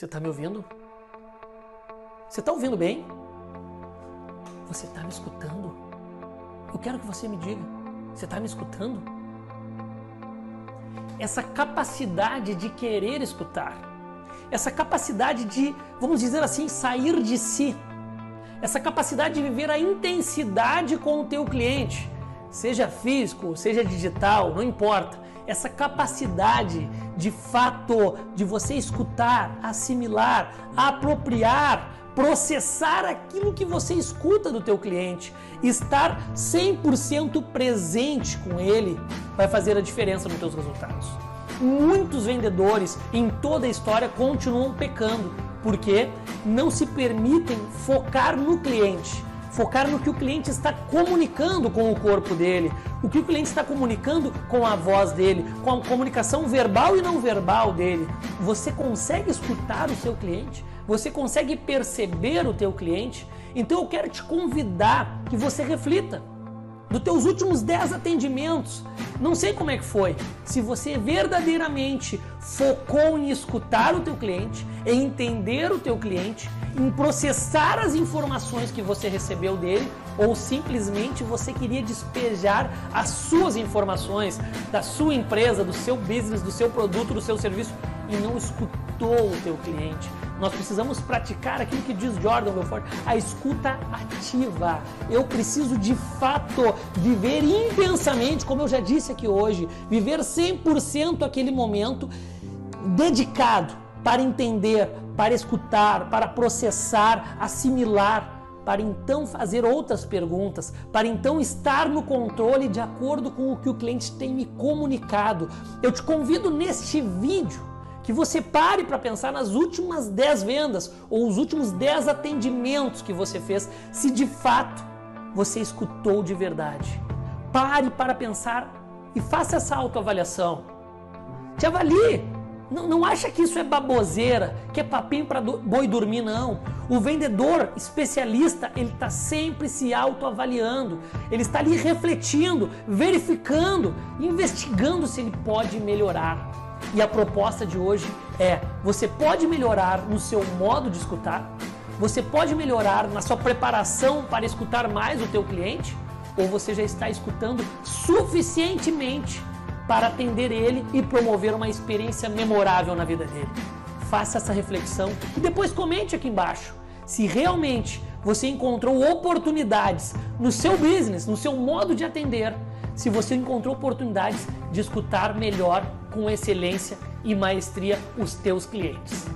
Você está me ouvindo? Você está ouvindo bem? Você está me escutando? Eu quero que você me diga. Você está me escutando? Essa capacidade de querer escutar, essa capacidade de, vamos dizer assim, sair de si, essa capacidade de viver a intensidade com o teu cliente, seja físico, seja digital, não importa. Essa capacidade de fato de você escutar, assimilar, apropriar, processar aquilo que você escuta do teu cliente, estar 100% presente com ele vai fazer a diferença nos teus resultados. Muitos vendedores em toda a história continuam pecando porque não se permitem focar no cliente focar no que o cliente está comunicando com o corpo dele, o que o cliente está comunicando com a voz dele, com a comunicação verbal e não verbal dele. Você consegue escutar o seu cliente? Você consegue perceber o teu cliente? Então eu quero te convidar que você reflita dos teus últimos 10 atendimentos, não sei como é que foi. Se você verdadeiramente focou em escutar o teu cliente, em entender o teu cliente, em processar as informações que você recebeu dele, ou simplesmente você queria despejar as suas informações da sua empresa, do seu business, do seu produto, do seu serviço e não escutou o teu cliente, nós precisamos praticar aquilo que diz Jordan Belfort, a escuta ativa. Eu preciso de fato viver intensamente, como eu já disse aqui hoje, viver 100% aquele momento dedicado para entender, para escutar, para processar, assimilar para então fazer outras perguntas, para então estar no controle de acordo com o que o cliente tem me comunicado. Eu te convido neste vídeo que você pare para pensar nas últimas 10 vendas ou os últimos 10 atendimentos que você fez, se de fato você escutou de verdade. Pare para pensar e faça essa autoavaliação. Te avalie. Não, não acha que isso é baboseira, que é papinho para boi dormir, não. O vendedor especialista, ele está sempre se autoavaliando. Ele está ali refletindo, verificando, investigando se ele pode melhorar. E a proposta de hoje é: você pode melhorar no seu modo de escutar, você pode melhorar na sua preparação para escutar mais o teu cliente, ou você já está escutando suficientemente para atender ele e promover uma experiência memorável na vida dele. Faça essa reflexão e depois comente aqui embaixo se realmente você encontrou oportunidades no seu business, no seu modo de atender, se você encontrou oportunidades de escutar melhor, com excelência e maestria os teus clientes.